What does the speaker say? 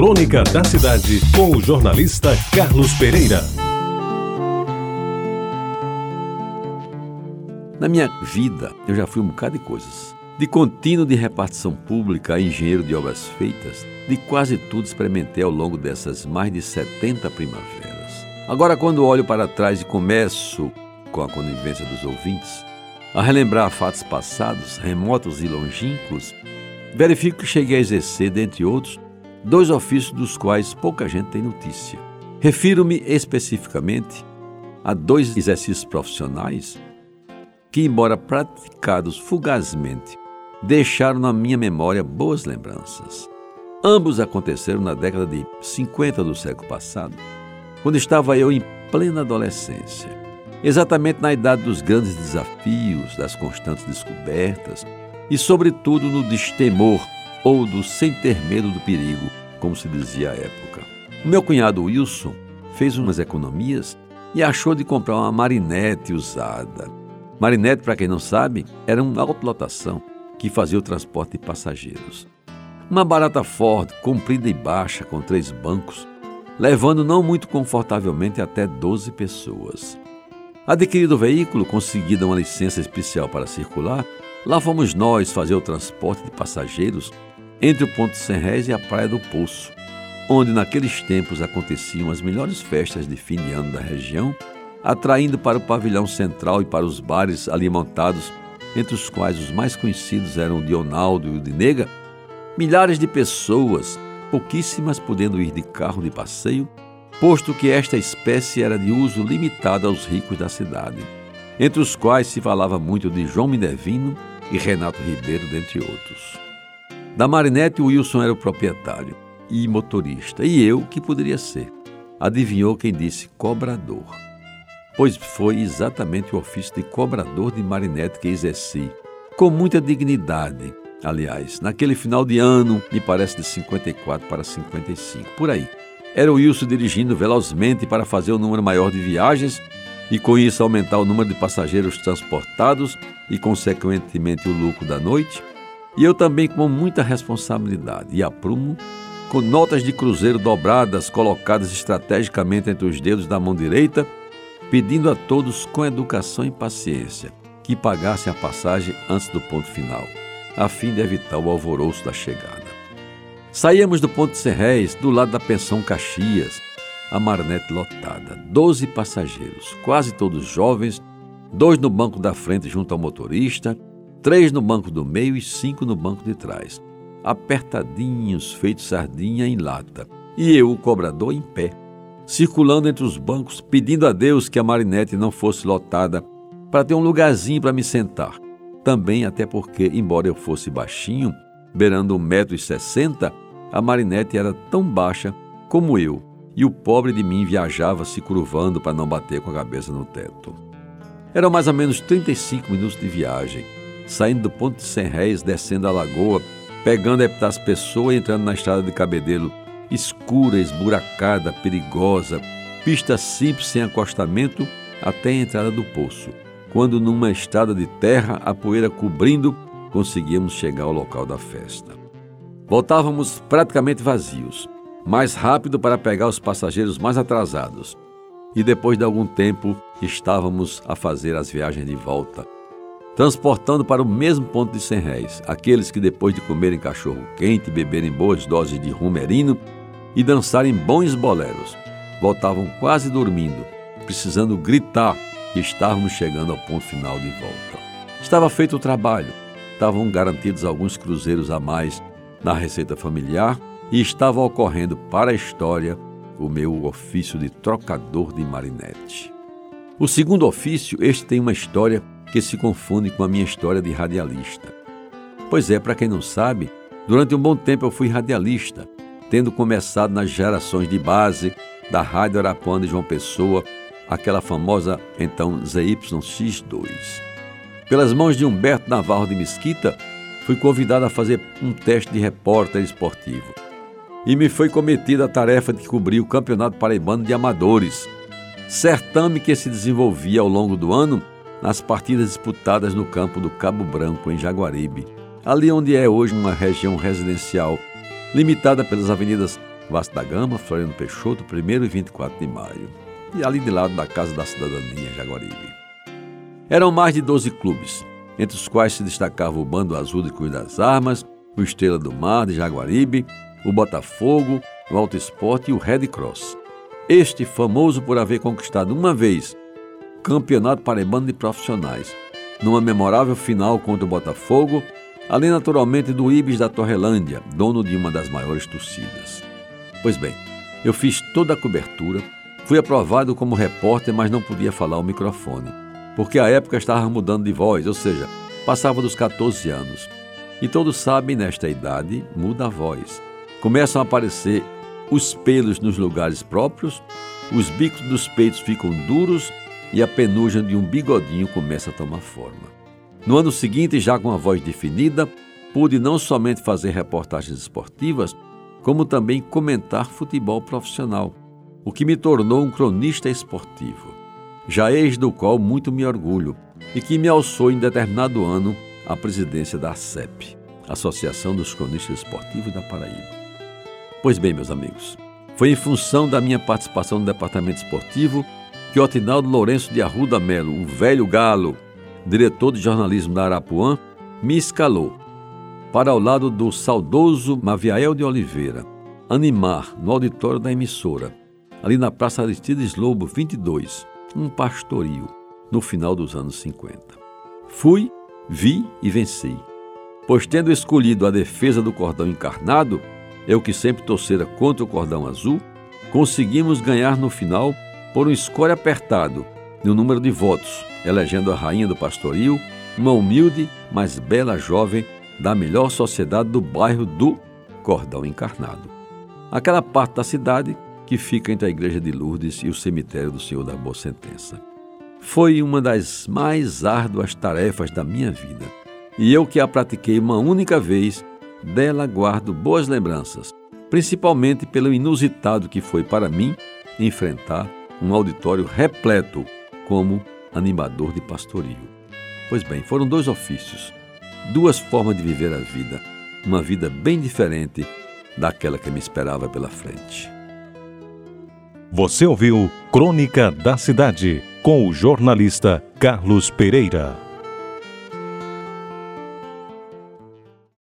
Crônica da Cidade, com o jornalista Carlos Pereira. Na minha vida, eu já fui um bocado de coisas. De contínuo de repartição pública a engenheiro de obras feitas, de quase tudo experimentei ao longo dessas mais de 70 primaveras. Agora, quando olho para trás e começo, com a conivência dos ouvintes, a relembrar fatos passados, remotos e longínquos, verifico que cheguei a exercer, dentre outros, dois ofícios dos quais pouca gente tem notícia. Refiro-me especificamente a dois exercícios profissionais que, embora praticados fugazmente, deixaram na minha memória boas lembranças. Ambos aconteceram na década de 50 do século passado, quando estava eu em plena adolescência, exatamente na idade dos grandes desafios, das constantes descobertas e, sobretudo, no destemor ou do sem ter medo do perigo, como se dizia à época. Meu cunhado Wilson fez umas economias e achou de comprar uma marinete usada. Marinete, para quem não sabe, era uma autolotação que fazia o transporte de passageiros. Uma barata Ford, comprida e baixa, com três bancos, levando não muito confortavelmente até 12 pessoas. Adquirido o veículo, conseguida uma licença especial para circular, lá fomos nós fazer o transporte de passageiros entre o Ponto Sem Réis e a Praia do Poço, onde naqueles tempos aconteciam as melhores festas de fim de ano da região, atraindo para o pavilhão central e para os bares ali montados, entre os quais os mais conhecidos eram o Dionaldo e o de Nega, milhares de pessoas, pouquíssimas podendo ir de carro de passeio, posto que esta espécie era de uso limitado aos ricos da cidade, entre os quais se falava muito de João Minervino e Renato Ribeiro, dentre outros. Da Marinette, Wilson era o proprietário e motorista, e eu que poderia ser. Adivinhou quem disse cobrador. Pois foi exatamente o ofício de cobrador de Marinette que exerci, com muita dignidade. Aliás, naquele final de ano, me parece de 54 para 55, por aí. Era o Wilson dirigindo velozmente para fazer o um número maior de viagens e com isso aumentar o número de passageiros transportados e, consequentemente, o lucro da noite. E eu também com muita responsabilidade e aprumo, com notas de cruzeiro dobradas colocadas estrategicamente entre os dedos da mão direita, pedindo a todos com educação e paciência que pagassem a passagem antes do ponto final, a fim de evitar o alvoroço da chegada. Saíamos do ponto de Serrés, do lado da pensão Caxias, a marinete lotada, doze passageiros, quase todos jovens, dois no banco da frente junto ao motorista, três no banco do meio e cinco no banco de trás, apertadinhos, feitos sardinha em lata, e eu, o cobrador, em pé, circulando entre os bancos, pedindo a Deus que a marinete não fosse lotada para ter um lugarzinho para me sentar. Também até porque, embora eu fosse baixinho, beirando 1,60m, a marinete era tão baixa como eu, e o pobre de mim viajava se curvando para não bater com a cabeça no teto. Eram mais ou menos 35 minutos de viagem, saindo do ponto de Cem Réis, descendo a lagoa, pegando as pessoas e entrando na estrada de Cabedelo, escura, esburacada, perigosa, pista simples sem acostamento até a entrada do poço, quando numa estrada de terra, a poeira cobrindo, conseguíamos chegar ao local da festa. Voltávamos praticamente vazios, mais rápido para pegar os passageiros mais atrasados. E depois de algum tempo estávamos a fazer as viagens de volta, transportando para o mesmo ponto de 100 réis aqueles que depois de comerem cachorro quente, beberem boas doses de rumerino e dançarem bons boleros, voltavam quase dormindo, precisando gritar que estávamos chegando ao ponto final de volta. Estava feito o trabalho, estavam garantidos alguns cruzeiros a mais na receita familiar e estava ocorrendo para a história o meu ofício de trocador de marinete. O segundo ofício, este tem uma história que se confunde com a minha história de radialista. Pois é, para quem não sabe, durante um bom tempo eu fui radialista, tendo começado nas gerações de base da Rádio Arapuã de João Pessoa, aquela famosa então ZYX2. Pelas mãos de Humberto Navarro de Mesquita, fui convidado a fazer um teste de repórter esportivo. E me foi cometida a tarefa de cobrir o Campeonato Paraibano de Amadores, certame que se desenvolvia ao longo do ano nas partidas disputadas no campo do Cabo Branco, em Jaguaribe, ali onde é hoje uma região residencial, limitada pelas avenidas Vasco da Gama, Floriano Peixoto, 1 e 24 de maio. E ali de lado da Casa da Cidadania, Jaguaribe. Eram mais de 12 clubes, entre os quais se destacava o Bando Azul de Cruz das Armas, o Estrela do Mar de Jaguaribe, o Botafogo, o Alto Esporte e o Red Cross. Este famoso por haver conquistado uma vez Campeonato Paraibano de Profissionais, numa memorável final contra o Botafogo, além naturalmente do Ibis da Torrelândia, dono de uma das maiores torcidas. Pois bem, eu fiz toda a cobertura, fui aprovado como repórter, mas não podia falar ao microfone, porque a época estava mudando de voz, ou seja, passava dos 14 anos. E todos sabem, nesta idade, muda a voz. Começam a aparecer os pelos nos lugares próprios, os bicos dos peitos ficam duros e a penugem de um bigodinho começa a tomar forma. No ano seguinte, já com a voz definida, pude não somente fazer reportagens esportivas, como também comentar futebol profissional, o que me tornou um cronista esportivo, já ex do qual muito me orgulho e que me alçou em determinado ano à presidência da ACEP, Associação dos Cronistas Esportivos da Paraíba. Pois bem, meus amigos, foi em função da minha participação no departamento esportivo que Otinaldo Lourenço de Arruda Melo, o velho galo, diretor de jornalismo da Arapuã, me escalou para ao lado do saudoso Maviael de Oliveira, animar no auditório da emissora, ali na Praça Aristides Lobo 22, um pastorio, no final dos anos 50. Fui, vi e venci. Pois tendo escolhido a defesa do cordão encarnado, eu que sempre torcera contra o cordão azul, conseguimos ganhar no final por um score apertado no número de votos, elegendo a rainha do pastoril, uma humilde, mas bela jovem da melhor sociedade do bairro do Cordão Encarnado. Aquela parte da cidade que fica entre a igreja de Lourdes e o cemitério do Senhor da Boa Sentença. Foi uma das mais árduas tarefas da minha vida. E eu que a pratiquei uma única vez, dela guardo boas lembranças, principalmente pelo inusitado que foi para mim enfrentar um auditório repleto como animador de pastorio. Pois bem, foram dois ofícios, duas formas de viver a vida, uma vida bem diferente daquela que me esperava pela frente. Você ouviu Crônica da Cidade com o jornalista Carlos Pereira.